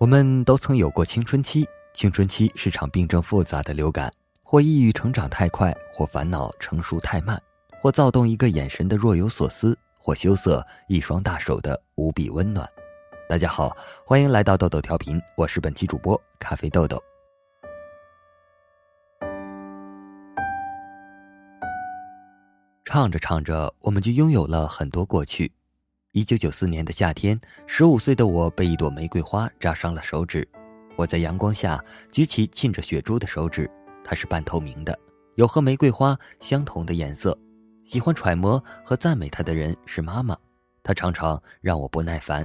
我们都曾有过青春期，青春期是场病症复杂的流感，或抑郁成长太快，或烦恼成熟太慢，或躁动一个眼神的若有所思，或羞涩一双大手的无比温暖。大家好，欢迎来到豆豆调频，我是本期主播咖啡豆豆。唱着唱着，我们就拥有了很多过去。一九九四年的夏天，十五岁的我被一朵玫瑰花扎伤了手指。我在阳光下举起浸着血珠的手指，它是半透明的，有和玫瑰花相同的颜色。喜欢揣摩和赞美它的人是妈妈，她常常让我不耐烦。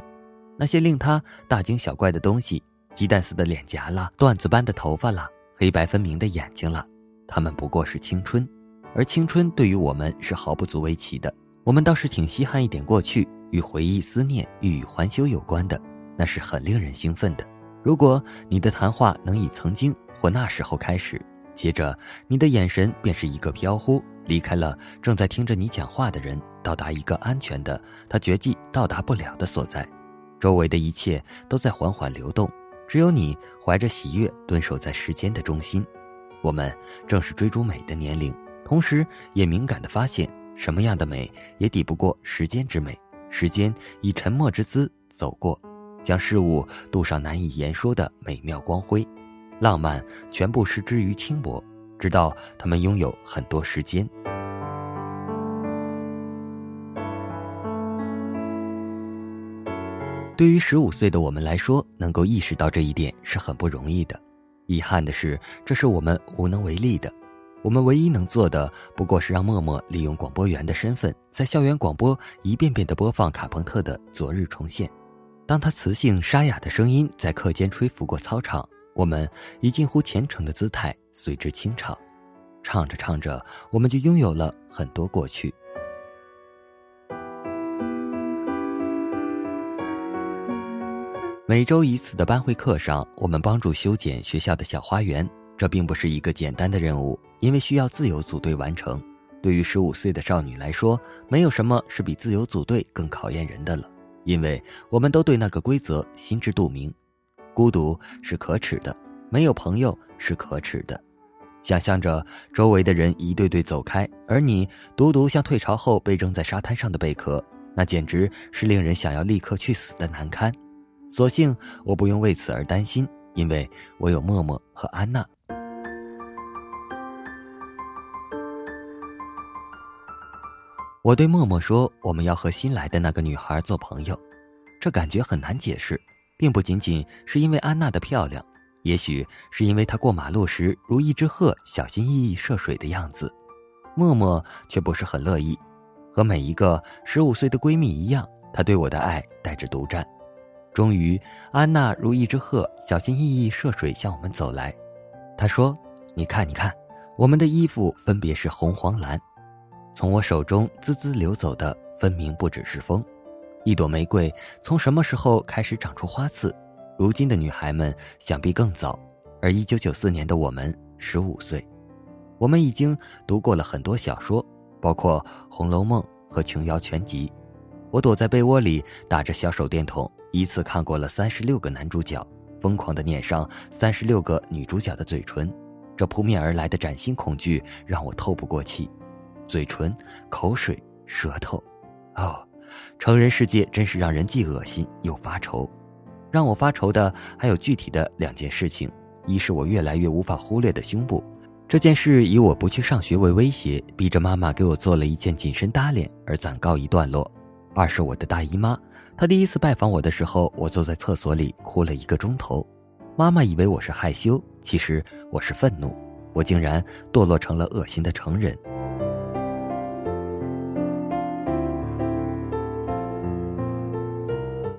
那些令她大惊小怪的东西：鸡蛋似的脸颊啦，缎子般的头发啦，黑白分明的眼睛啦，它们不过是青春，而青春对于我们是毫不足为奇的。我们倒是挺稀罕一点过去。与回忆、思念、欲语还休有关的，那是很令人兴奋的。如果你的谈话能以曾经或那时候开始，接着你的眼神便是一个飘忽，离开了正在听着你讲话的人，到达一个安全的他绝技到达不了的所在，周围的一切都在缓缓流动，只有你怀着喜悦蹲守在时间的中心。我们正是追逐美的年龄，同时也敏感地发现，什么样的美也抵不过时间之美。时间以沉默之姿走过，将事物镀上难以言说的美妙光辉，浪漫全部失之于轻薄，直到他们拥有很多时间。对于十五岁的我们来说，能够意识到这一点是很不容易的。遗憾的是，这是我们无能为力的。我们唯一能做的，不过是让默默利用广播员的身份，在校园广播一遍遍地播放卡朋特的《昨日重现》。当他磁性沙哑的声音在课间吹拂过操场，我们以近乎虔诚的姿态随之轻唱。唱着唱着，我们就拥有了很多过去。每周一次的班会课上，我们帮助修剪学校的小花园。这并不是一个简单的任务，因为需要自由组队完成。对于十五岁的少女来说，没有什么是比自由组队更考验人的了，因为我们都对那个规则心知肚明。孤独是可耻的，没有朋友是可耻的。想象着周围的人一对对走开，而你独独像退潮后被扔在沙滩上的贝壳，那简直是令人想要立刻去死的难堪。所幸我不用为此而担心，因为我有默默和安娜。我对默默说：“我们要和新来的那个女孩做朋友。”这感觉很难解释，并不仅仅是因为安娜的漂亮，也许是因为她过马路时如一只鹤小心翼翼涉水的样子。默默却不是很乐意，和每一个十五岁的闺蜜一样，她对我的爱带着独占。终于，安娜如一只鹤小心翼翼涉水向我们走来。她说：“你看，你看，我们的衣服分别是红、黄、蓝。”从我手中滋滋流走的，分明不只是风。一朵玫瑰从什么时候开始长出花刺？如今的女孩们想必更早。而一九九四年的我们十五岁，我们已经读过了很多小说，包括《红楼梦》和《琼瑶全集》。我躲在被窝里打着小手电筒，一次看过了三十六个男主角，疯狂地念上三十六个女主角的嘴唇。这扑面而来的崭新恐惧让我透不过气。嘴唇、口水、舌头，哦，成人世界真是让人既恶心又发愁。让我发愁的还有具体的两件事情：一是我越来越无法忽略的胸部，这件事以我不去上学为威胁，逼着妈妈给我做了一件紧身搭脸而暂告一段落；二是我的大姨妈，她第一次拜访我的时候，我坐在厕所里哭了一个钟头。妈妈以为我是害羞，其实我是愤怒，我竟然堕落成了恶心的成人。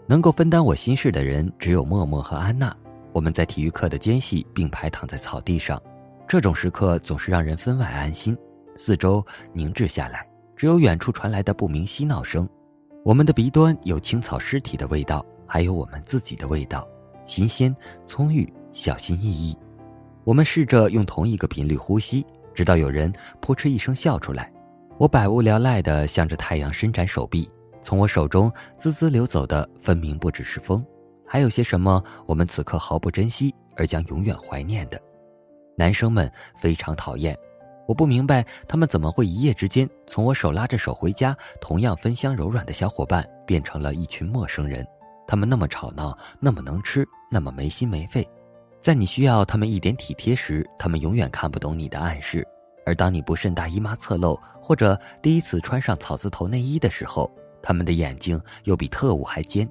能够分担我心事的人只有默默和安娜。我们在体育课的间隙并排躺在草地上，这种时刻总是让人分外安心。四周凝滞下来，只有远处传来的不明嬉闹声。我们的鼻端有青草尸体的味道，还有我们自己的味道，新鲜、葱郁、小心翼翼。我们试着用同一个频率呼吸，直到有人扑哧一声笑出来。我百无聊赖地向着太阳伸展手臂。从我手中滋滋流走的，分明不只是风，还有些什么我们此刻毫不珍惜而将永远怀念的？男生们非常讨厌，我不明白他们怎么会一夜之间从我手拉着手回家，同样芬香柔软的小伙伴，变成了一群陌生人。他们那么吵闹，那么能吃，那么没心没肺，在你需要他们一点体贴时，他们永远看不懂你的暗示；而当你不慎大姨妈侧漏，或者第一次穿上草字头内衣的时候，他们的眼睛又比特务还尖。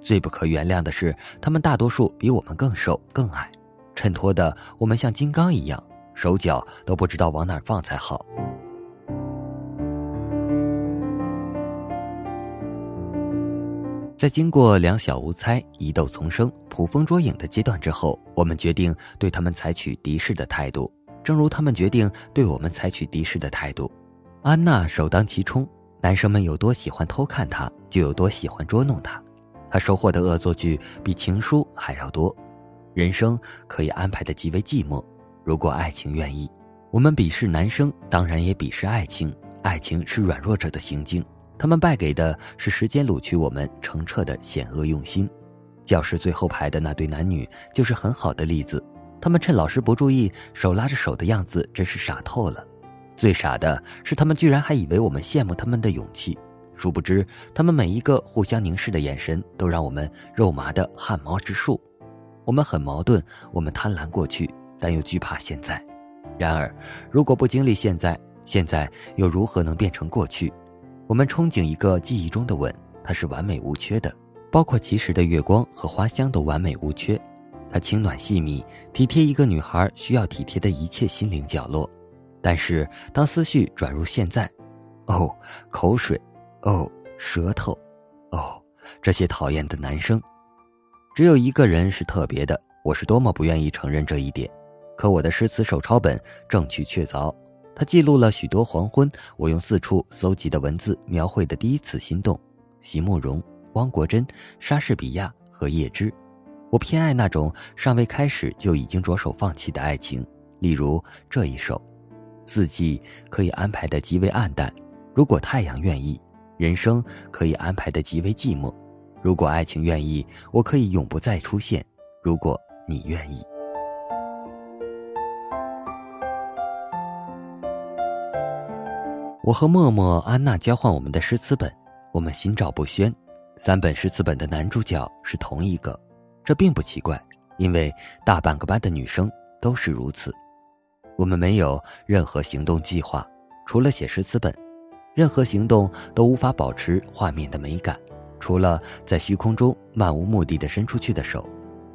最不可原谅的是，他们大多数比我们更瘦更矮，衬托的我们像金刚一样，手脚都不知道往哪放才好。在经过两小无猜、疑窦丛生、捕风捉影的阶段之后，我们决定对他们采取敌视的态度，正如他们决定对我们采取敌视的态度。安娜首当其冲，男生们有多喜欢偷看她，就有多喜欢捉弄她。她收获的恶作剧比情书还要多。人生可以安排的极为寂寞，如果爱情愿意。我们鄙视男生，当然也鄙视爱情。爱情是软弱者的行径。他们败给的是时间掳去我们澄澈的险恶用心。教室最后排的那对男女就是很好的例子。他们趁老师不注意，手拉着手的样子真是傻透了。最傻的是，他们居然还以为我们羡慕他们的勇气。殊不知，他们每一个互相凝视的眼神，都让我们肉麻的汗毛直竖。我们很矛盾，我们贪婪过去，但又惧怕现在。然而，如果不经历现在，现在又如何能变成过去？我们憧憬一个记忆中的吻，它是完美无缺的，包括及时的月光和花香都完美无缺。它轻暖细密，体贴一个女孩需要体贴的一切心灵角落。但是当思绪转入现在，哦，口水，哦，舌头，哦，这些讨厌的男生，只有一个人是特别的。我是多么不愿意承认这一点，可我的诗词手抄本证据确凿。它记录了许多黄昏，我用四处搜集的文字描绘的第一次心动。席慕容、汪国真、莎士比亚和叶芝，我偏爱那种尚未开始就已经着手放弃的爱情。例如这一首：四季可以安排的极为暗淡，如果太阳愿意；人生可以安排的极为寂寞，如果爱情愿意，我可以永不再出现。如果你愿意。我和默默、安娜交换我们的诗词本，我们心照不宣。三本诗词本的男主角是同一个，这并不奇怪，因为大半个班的女生都是如此。我们没有任何行动计划，除了写诗词本，任何行动都无法保持画面的美感，除了在虚空中漫无目的的伸出去的手，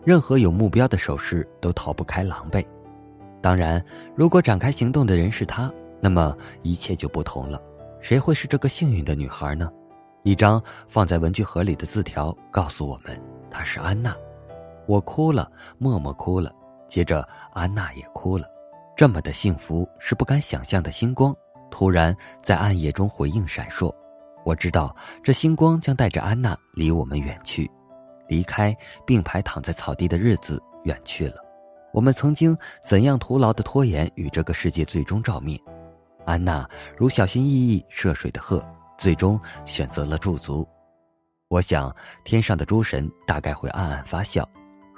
任何有目标的手势都逃不开狼狈。当然，如果展开行动的人是他。那么一切就不同了，谁会是这个幸运的女孩呢？一张放在文具盒里的字条告诉我们，她是安娜。我哭了，默默哭了，接着安娜也哭了。这么的幸福是不敢想象的星光，突然在暗夜中回应闪烁。我知道这星光将带着安娜离我们远去，离开并排躺在草地的日子远去了。我们曾经怎样徒劳的拖延与这个世界最终照面？安娜如小心翼翼涉水的鹤，最终选择了驻足。我想，天上的诸神大概会暗暗发笑。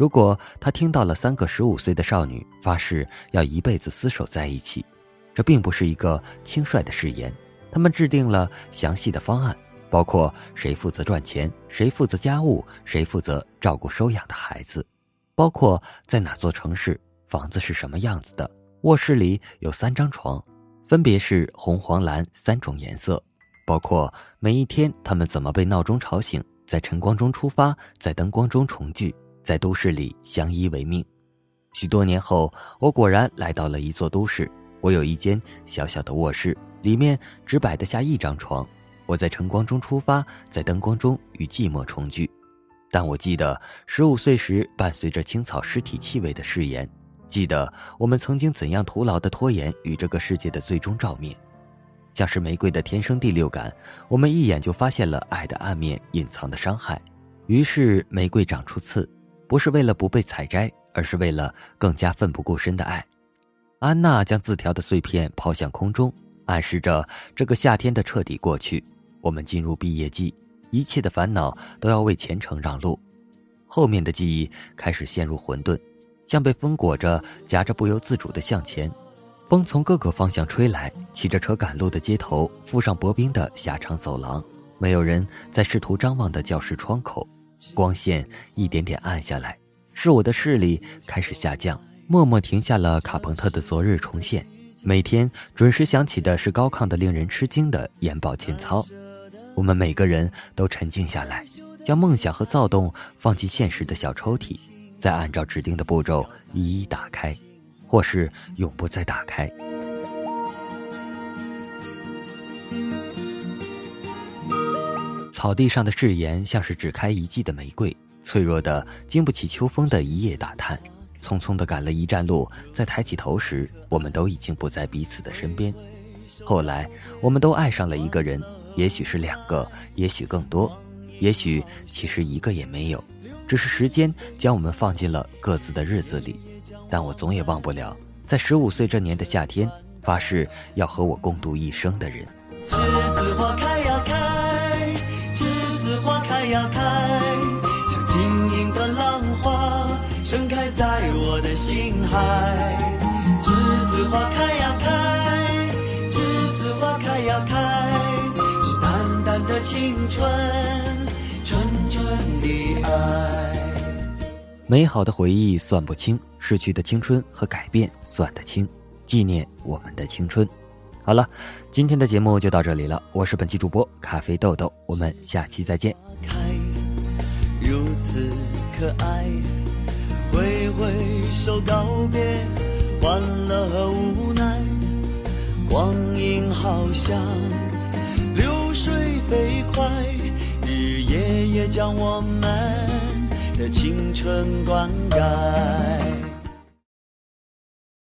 如果他听到了三个十五岁的少女发誓要一辈子厮守在一起，这并不是一个轻率的誓言。他们制定了详细的方案，包括谁负责赚钱，谁负责家务，谁负责照顾收养的孩子，包括在哪座城市，房子是什么样子的，卧室里有三张床。分别是红、黄、蓝三种颜色，包括每一天他们怎么被闹钟吵醒，在晨光中出发，在灯光中重聚，在都市里相依为命。许多年后，我果然来到了一座都市。我有一间小小的卧室，里面只摆得下一张床。我在晨光中出发，在灯光中与寂寞重聚。但我记得十五岁时伴随着青草尸体气味的誓言。记得我们曾经怎样徒劳的拖延与这个世界的最终照面，像是玫瑰的天生第六感，我们一眼就发现了爱的暗面隐藏的伤害，于是玫瑰长出刺，不是为了不被采摘，而是为了更加奋不顾身的爱。安娜将字条的碎片抛向空中，暗示着这个夏天的彻底过去。我们进入毕业季，一切的烦恼都要为前程让路。后面的记忆开始陷入混沌，像被风裹着，夹着不由自主的向前。风从各个方向吹来，骑着车赶路的街头，附上薄冰的狭长走廊，没有人在试图张望的教室窗口，光线一点点暗下来，使我的视力开始下降。默默停下了卡朋特的《昨日重现》，每天准时响起的是高亢的、令人吃惊的眼保健操。我们每个人都沉静下来，将梦想和躁动放进现实的小抽屉，再按照指定的步骤一一打开，或是永不再打开。草地上的誓言像是只开一季的玫瑰，脆弱的经不起秋风的一夜打探。匆匆的赶了一站路，在抬起头时，我们都已经不在彼此的身边。后来，我们都爱上了一个人，也许是两个，也许更多，也许其实一个也没有，只是时间将我们放进了各自的日子里。但我总也忘不了，在十五岁这年的夏天，发誓要和我共度一生的人。栀子花开，呀开，像晶莹的浪花。盛开在我的心海，栀子花开呀开，栀子花开呀开，是淡淡的青春，纯纯的爱。美好的回忆算不清，逝去的青春和改变算得清，纪念我们的青春。好了，今天的节目就到这里了，我是本期主播咖啡豆豆，我们下期再见。如此可爱。挥挥手告别，欢乐和无奈，光阴好像流水飞快，日日夜夜将我们的青春灌溉。